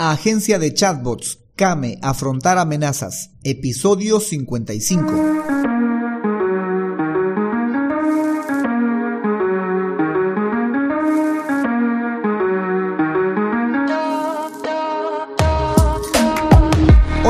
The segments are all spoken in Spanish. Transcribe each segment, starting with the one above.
Agencia de Chatbots, Kame, Afrontar Amenazas, episodio 55.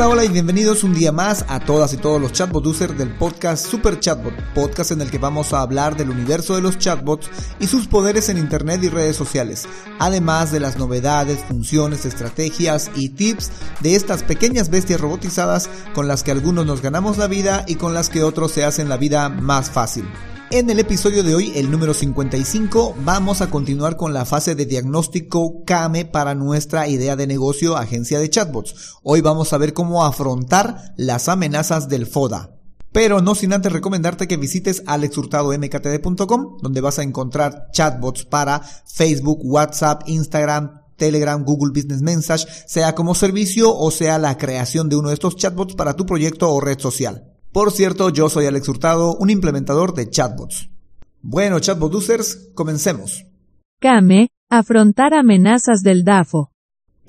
Hola, hola y bienvenidos un día más a todas y todos los chatbot users del podcast Super Chatbot, podcast en el que vamos a hablar del universo de los chatbots y sus poderes en internet y redes sociales, además de las novedades, funciones, estrategias y tips de estas pequeñas bestias robotizadas con las que algunos nos ganamos la vida y con las que otros se hacen la vida más fácil. En el episodio de hoy, el número 55, vamos a continuar con la fase de diagnóstico CAME para nuestra idea de negocio agencia de chatbots. Hoy vamos a ver cómo afrontar las amenazas del FODA. Pero no sin antes recomendarte que visites alexhurtadomktd.com, donde vas a encontrar chatbots para Facebook, WhatsApp, Instagram, Telegram, Google Business Message, sea como servicio o sea la creación de uno de estos chatbots para tu proyecto o red social. Por cierto, yo soy Alex Hurtado, un implementador de chatbots. Bueno, chatbot users, comencemos. CAME, afrontar amenazas del DAFO.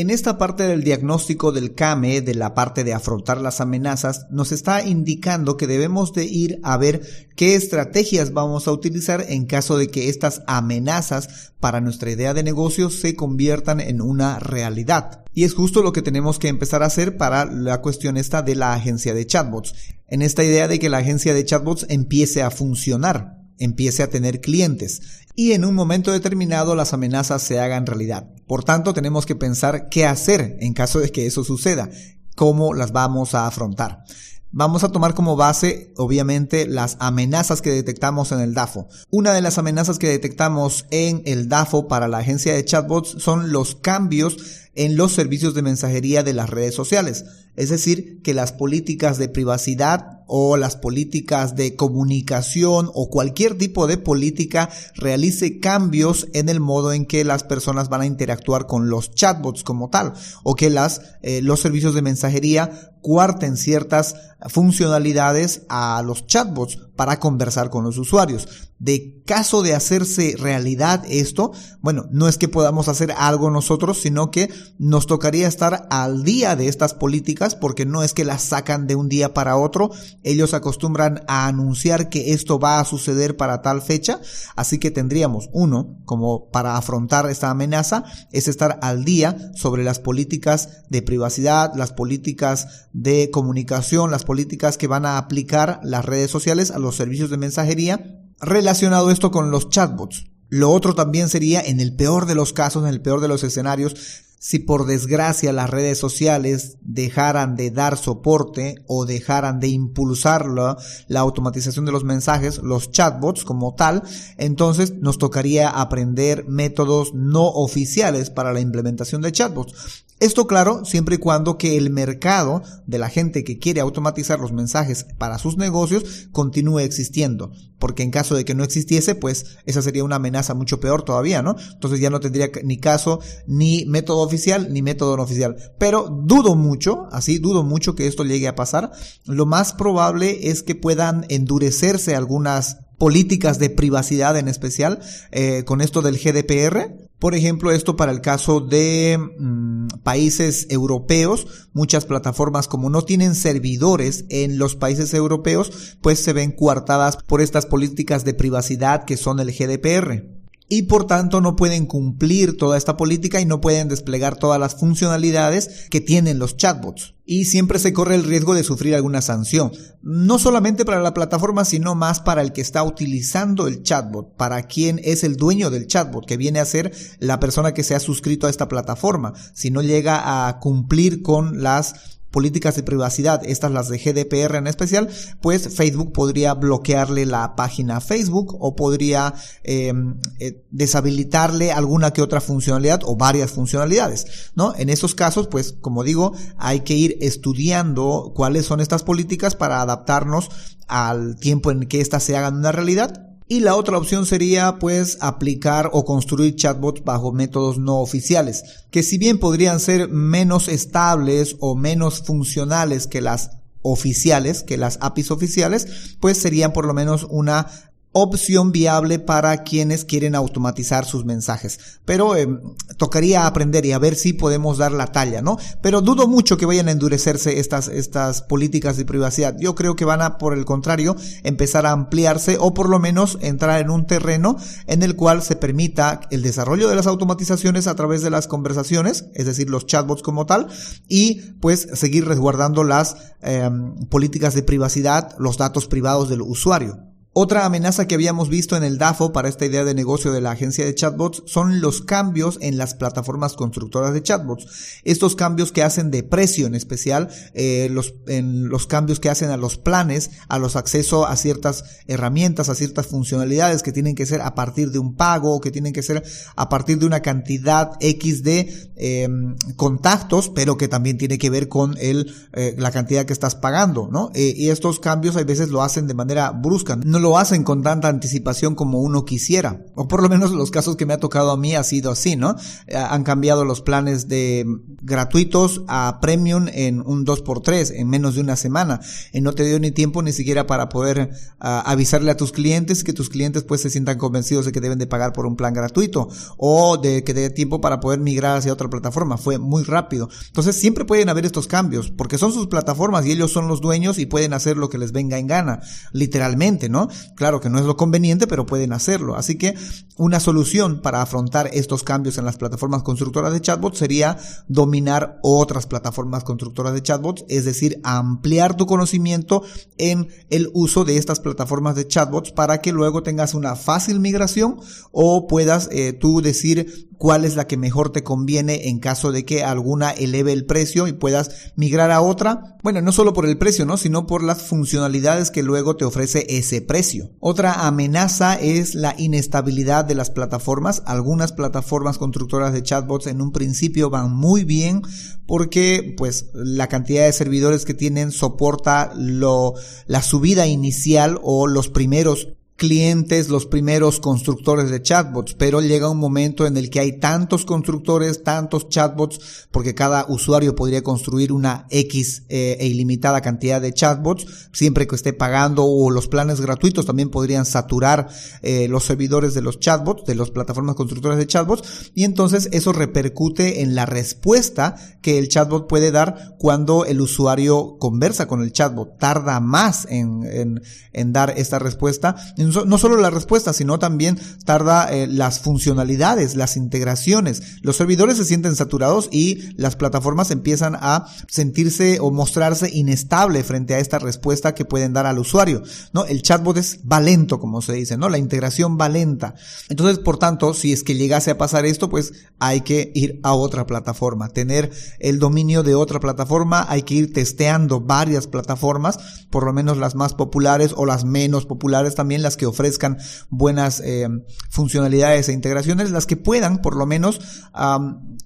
En esta parte del diagnóstico del CAME, de la parte de afrontar las amenazas, nos está indicando que debemos de ir a ver qué estrategias vamos a utilizar en caso de que estas amenazas para nuestra idea de negocio se conviertan en una realidad. Y es justo lo que tenemos que empezar a hacer para la cuestión esta de la agencia de chatbots. En esta idea de que la agencia de chatbots empiece a funcionar empiece a tener clientes y en un momento determinado las amenazas se hagan realidad. Por tanto, tenemos que pensar qué hacer en caso de que eso suceda, cómo las vamos a afrontar. Vamos a tomar como base, obviamente, las amenazas que detectamos en el DAFO. Una de las amenazas que detectamos en el DAFO para la agencia de chatbots son los cambios en los servicios de mensajería de las redes sociales. Es decir, que las políticas de privacidad o las políticas de comunicación o cualquier tipo de política realice cambios en el modo en que las personas van a interactuar con los chatbots como tal o que las, eh, los servicios de mensajería cuarten ciertas funcionalidades a los chatbots para conversar con los usuarios. De caso de hacerse realidad esto, bueno, no es que podamos hacer algo nosotros, sino que nos tocaría estar al día de estas políticas porque no es que las sacan de un día para otro, ellos acostumbran a anunciar que esto va a suceder para tal fecha, así que tendríamos uno como para afrontar esta amenaza es estar al día sobre las políticas de privacidad, las políticas de comunicación, las políticas que van a aplicar las redes sociales a los servicios de mensajería relacionado esto con los chatbots. Lo otro también sería, en el peor de los casos, en el peor de los escenarios, si por desgracia las redes sociales dejaran de dar soporte o dejaran de impulsar la, automatización de los mensajes, los chatbots como tal, entonces nos tocaría aprender métodos no oficiales para la implementación de chatbots. Esto claro, siempre y cuando que el mercado de la gente que quiere automatizar los mensajes para sus negocios continúe existiendo. Porque en caso de que no existiese, pues esa sería una amenaza mucho peor todavía, ¿no? Entonces ya no tendría ni caso ni método oficial ni método no oficial. Pero dudo mucho, así dudo mucho que esto llegue a pasar. Lo más probable es que puedan endurecerse algunas políticas de privacidad en especial eh, con esto del GDPR por ejemplo, esto para el caso de mm, países europeos, muchas plataformas como no tienen servidores en los países europeos, pues se ven coartadas por estas políticas de privacidad que son el GDPR y por tanto no pueden cumplir toda esta política y no pueden desplegar todas las funcionalidades que tienen los chatbots. Y siempre se corre el riesgo de sufrir alguna sanción, no solamente para la plataforma, sino más para el que está utilizando el chatbot, para quien es el dueño del chatbot, que viene a ser la persona que se ha suscrito a esta plataforma. Si no llega a cumplir con las políticas de privacidad, estas las de GDPR en especial, pues Facebook podría bloquearle la página Facebook o podría em, eh, deshabilitarle alguna que otra funcionalidad o varias funcionalidades, ¿no? En esos casos, pues como digo, hay que ir estudiando cuáles son estas políticas para adaptarnos al tiempo en que éstas se hagan una realidad y la otra opción sería pues aplicar o construir chatbots bajo métodos no oficiales, que si bien podrían ser menos estables o menos funcionales que las oficiales, que las APIs oficiales, pues serían por lo menos una opción viable para quienes quieren automatizar sus mensajes. Pero eh, tocaría aprender y a ver si podemos dar la talla, ¿no? Pero dudo mucho que vayan a endurecerse estas, estas políticas de privacidad. Yo creo que van a, por el contrario, empezar a ampliarse o por lo menos entrar en un terreno en el cual se permita el desarrollo de las automatizaciones a través de las conversaciones, es decir, los chatbots como tal, y pues seguir resguardando las eh, políticas de privacidad, los datos privados del usuario. Otra amenaza que habíamos visto en el DAFO para esta idea de negocio de la agencia de chatbots son los cambios en las plataformas constructoras de chatbots. Estos cambios que hacen de precio en especial, eh, los, en los cambios que hacen a los planes, a los accesos a ciertas herramientas, a ciertas funcionalidades que tienen que ser a partir de un pago que tienen que ser a partir de una cantidad X de em, contactos, pero que también tiene que ver con el, eh, la cantidad que estás pagando, ¿no? Eh, y estos cambios a veces lo hacen de manera brusca. Hacen con tanta anticipación como uno quisiera. O por lo menos los casos que me ha tocado a mí ha sido así, ¿no? Eh, han cambiado los planes de gratuitos a premium en un 2x3 en menos de una semana. Y no te dio ni tiempo ni siquiera para poder ah, avisarle a tus clientes que tus clientes pues se sientan convencidos de que deben de pagar por un plan gratuito o de que dé tiempo para poder migrar hacia otra plataforma. Fue muy rápido. Entonces siempre pueden haber estos cambios porque son sus plataformas y ellos son los dueños y pueden hacer lo que les venga en gana, literalmente, ¿no? Claro que no es lo conveniente, pero pueden hacerlo. Así que una solución para afrontar estos cambios en las plataformas constructoras de chatbots sería dominar otras plataformas constructoras de chatbots, es decir, ampliar tu conocimiento en el uso de estas plataformas de chatbots para que luego tengas una fácil migración o puedas eh, tú decir cuál es la que mejor te conviene en caso de que alguna eleve el precio y puedas migrar a otra. Bueno, no solo por el precio, ¿no? Sino por las funcionalidades que luego te ofrece ese precio. Otra amenaza es la inestabilidad de las plataformas. Algunas plataformas constructoras de chatbots en un principio van muy bien porque pues la cantidad de servidores que tienen soporta lo, la subida inicial o los primeros clientes, los primeros constructores de chatbots, pero llega un momento en el que hay tantos constructores, tantos chatbots, porque cada usuario podría construir una X eh, e ilimitada cantidad de chatbots, siempre que esté pagando o los planes gratuitos también podrían saturar eh, los servidores de los chatbots, de las plataformas constructoras de chatbots, y entonces eso repercute en la respuesta que el chatbot puede dar cuando el usuario conversa con el chatbot. Tarda más en, en, en dar esta respuesta no solo la respuesta, sino también tarda eh, las funcionalidades, las integraciones. Los servidores se sienten saturados y las plataformas empiezan a sentirse o mostrarse inestable frente a esta respuesta que pueden dar al usuario. ¿no? El chatbot es va lento, como se dice, ¿no? La integración va lenta. Entonces, por tanto, si es que llegase a pasar esto, pues hay que ir a otra plataforma, tener el dominio de otra plataforma, hay que ir testeando varias plataformas, por lo menos las más populares o las menos populares también, las que ofrezcan buenas eh, funcionalidades e integraciones, las que puedan por lo menos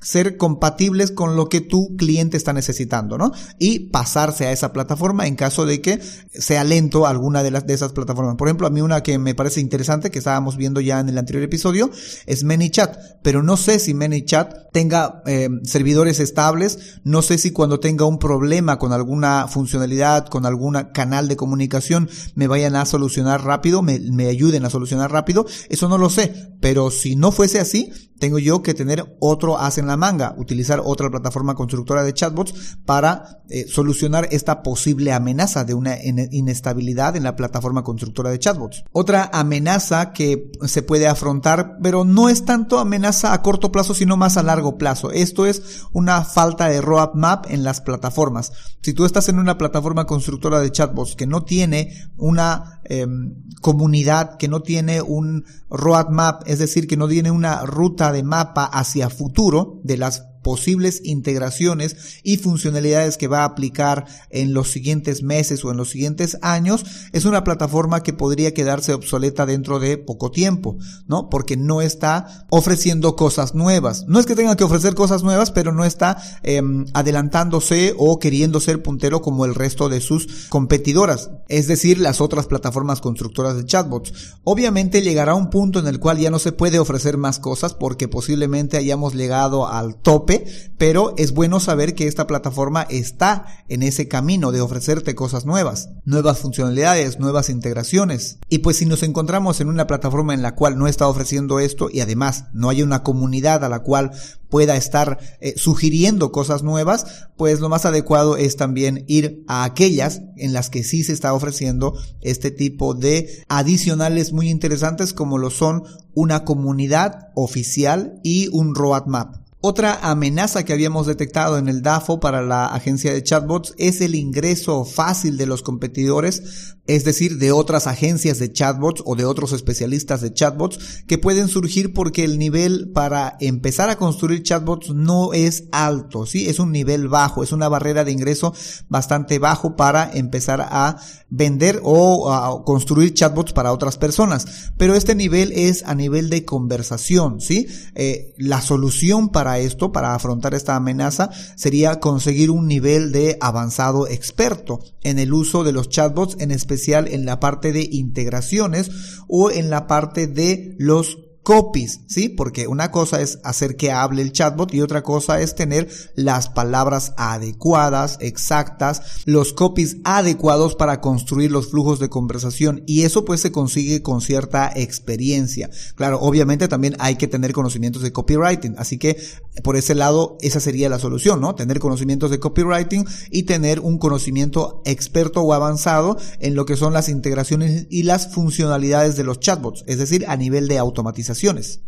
ser compatibles con lo que tu cliente está necesitando, ¿no? Y pasarse a esa plataforma en caso de que sea lento alguna de las de esas plataformas. Por ejemplo, a mí una que me parece interesante que estábamos viendo ya en el anterior episodio es ManyChat, pero no sé si ManyChat tenga eh, servidores estables, no sé si cuando tenga un problema con alguna funcionalidad, con algún canal de comunicación me vayan a solucionar rápido, me ayuden a solucionar rápido, eso no lo sé, pero si no fuese así, tengo yo que tener otro as en la manga, utilizar otra plataforma constructora de chatbots para eh, solucionar esta posible amenaza de una inestabilidad en la plataforma constructora de chatbots. Otra amenaza que se puede afrontar, pero no es tanto amenaza a corto plazo, sino más a largo plazo. Esto es una falta de roadmap en las plataformas. Si tú estás en una plataforma constructora de chatbots que no tiene una em, comunidad, que no tiene un roadmap, es decir, que no tiene una ruta de mapa hacia futuro de las posibles integraciones y funcionalidades que va a aplicar en los siguientes meses o en los siguientes años, es una plataforma que podría quedarse obsoleta dentro de poco tiempo, ¿no? Porque no está ofreciendo cosas nuevas. No es que tenga que ofrecer cosas nuevas, pero no está em, adelantándose o queriendo ser puntero como el resto de sus competidoras, es decir, las otras plataformas constructoras de chatbots. Obviamente llegará un punto en el cual ya no se puede ofrecer más cosas porque posiblemente hayamos llegado al tope pero es bueno saber que esta plataforma está en ese camino de ofrecerte cosas nuevas, nuevas funcionalidades, nuevas integraciones. Y pues si nos encontramos en una plataforma en la cual no está ofreciendo esto y además no hay una comunidad a la cual pueda estar eh, sugiriendo cosas nuevas, pues lo más adecuado es también ir a aquellas en las que sí se está ofreciendo este tipo de adicionales muy interesantes como lo son una comunidad oficial y un roadmap. Otra amenaza que habíamos detectado en el DAFO para la agencia de chatbots es el ingreso fácil de los competidores, es decir, de otras agencias de chatbots o de otros especialistas de chatbots que pueden surgir porque el nivel para empezar a construir chatbots no es alto, ¿sí? Es un nivel bajo, es una barrera de ingreso bastante bajo para empezar a vender o a construir chatbots para otras personas. Pero este nivel es a nivel de conversación, ¿sí? Eh, la solución para esto, para afrontar esta amenaza, sería conseguir un nivel de avanzado experto en el uso de los chatbots, en especial en la parte de integraciones o en la parte de los copies, ¿sí? Porque una cosa es hacer que hable el chatbot y otra cosa es tener las palabras adecuadas, exactas, los copies adecuados para construir los flujos de conversación y eso pues se consigue con cierta experiencia. Claro, obviamente también hay que tener conocimientos de copywriting, así que por ese lado esa sería la solución, ¿no? Tener conocimientos de copywriting y tener un conocimiento experto o avanzado en lo que son las integraciones y las funcionalidades de los chatbots, es decir, a nivel de automatización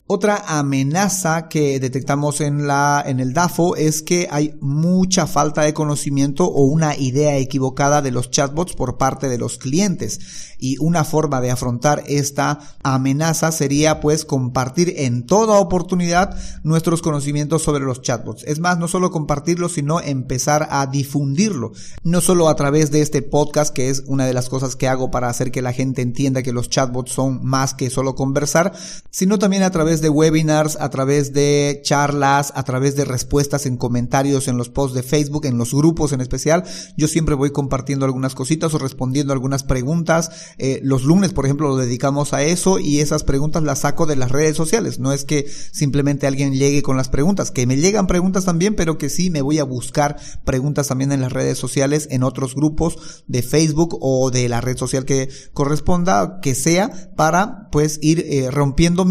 otra amenaza que detectamos en en el DAFO es que hay mucha falta de conocimiento o una idea equivocada de los chatbots por parte de los clientes y una forma de afrontar esta amenaza sería pues compartir en toda oportunidad nuestros conocimientos sobre los chatbots. Es más, no solo compartirlo, sino empezar a difundirlo. No solo a través de este podcast, que es una de las cosas que hago para hacer que la gente entienda que los chatbots son más que solo conversar, sino también a través de webinars, a través de charlas, a través de respuestas en comentarios en los posts de Facebook, en los grupos en especial. Yo siempre voy compartiendo algunas cositas o respondiendo algunas preguntas eh, los lunes, por ejemplo, lo dedicamos a eso y esas preguntas las saco de las redes sociales. No es que simplemente alguien llegue con las preguntas, que me llegan preguntas también, pero que sí me voy a buscar preguntas también en las redes sociales, en otros grupos de Facebook o de la red social que corresponda, que sea, para pues ir eh, rompiendo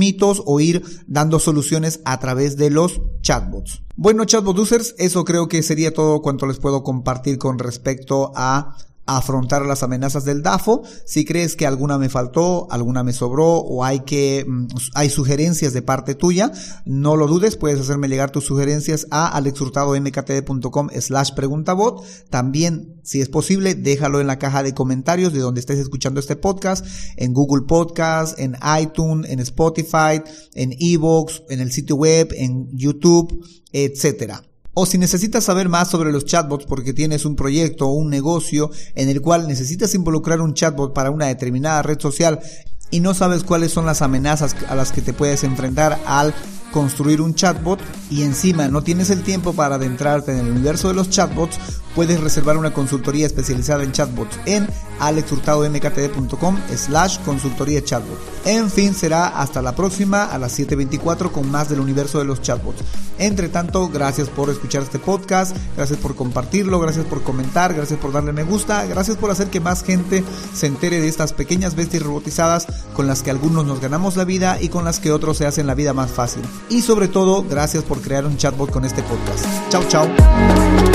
o ir dando soluciones a través de los chatbots. Bueno, chatbot users, eso creo que sería todo cuanto les puedo compartir con respecto a afrontar las amenazas del DAFO. Si crees que alguna me faltó, alguna me sobró o hay que mm, hay sugerencias de parte tuya, no lo dudes, puedes hacerme llegar tus sugerencias a alexhurtadomktd.com slash preguntabot. También, si es posible, déjalo en la caja de comentarios de donde estés escuchando este podcast, en Google Podcast, en iTunes, en Spotify, en Evox, en el sitio web, en YouTube, etcétera. O si necesitas saber más sobre los chatbots porque tienes un proyecto o un negocio en el cual necesitas involucrar un chatbot para una determinada red social y no sabes cuáles son las amenazas a las que te puedes enfrentar al construir un chatbot y encima no tienes el tiempo para adentrarte en el universo de los chatbots, puedes reservar una consultoría especializada en chatbots en alexhurtadomktd.com slash consultoría chatbot. En fin, será hasta la próxima a las 7.24 con más del universo de los chatbots. Entre tanto, gracias por escuchar este podcast, gracias por compartirlo, gracias por comentar, gracias por darle me gusta, gracias por hacer que más gente se entere de estas pequeñas bestias robotizadas con las que algunos nos ganamos la vida y con las que otros se hacen la vida más fácil. Y sobre todo, gracias por crear un chatbot con este podcast. Chao, chao.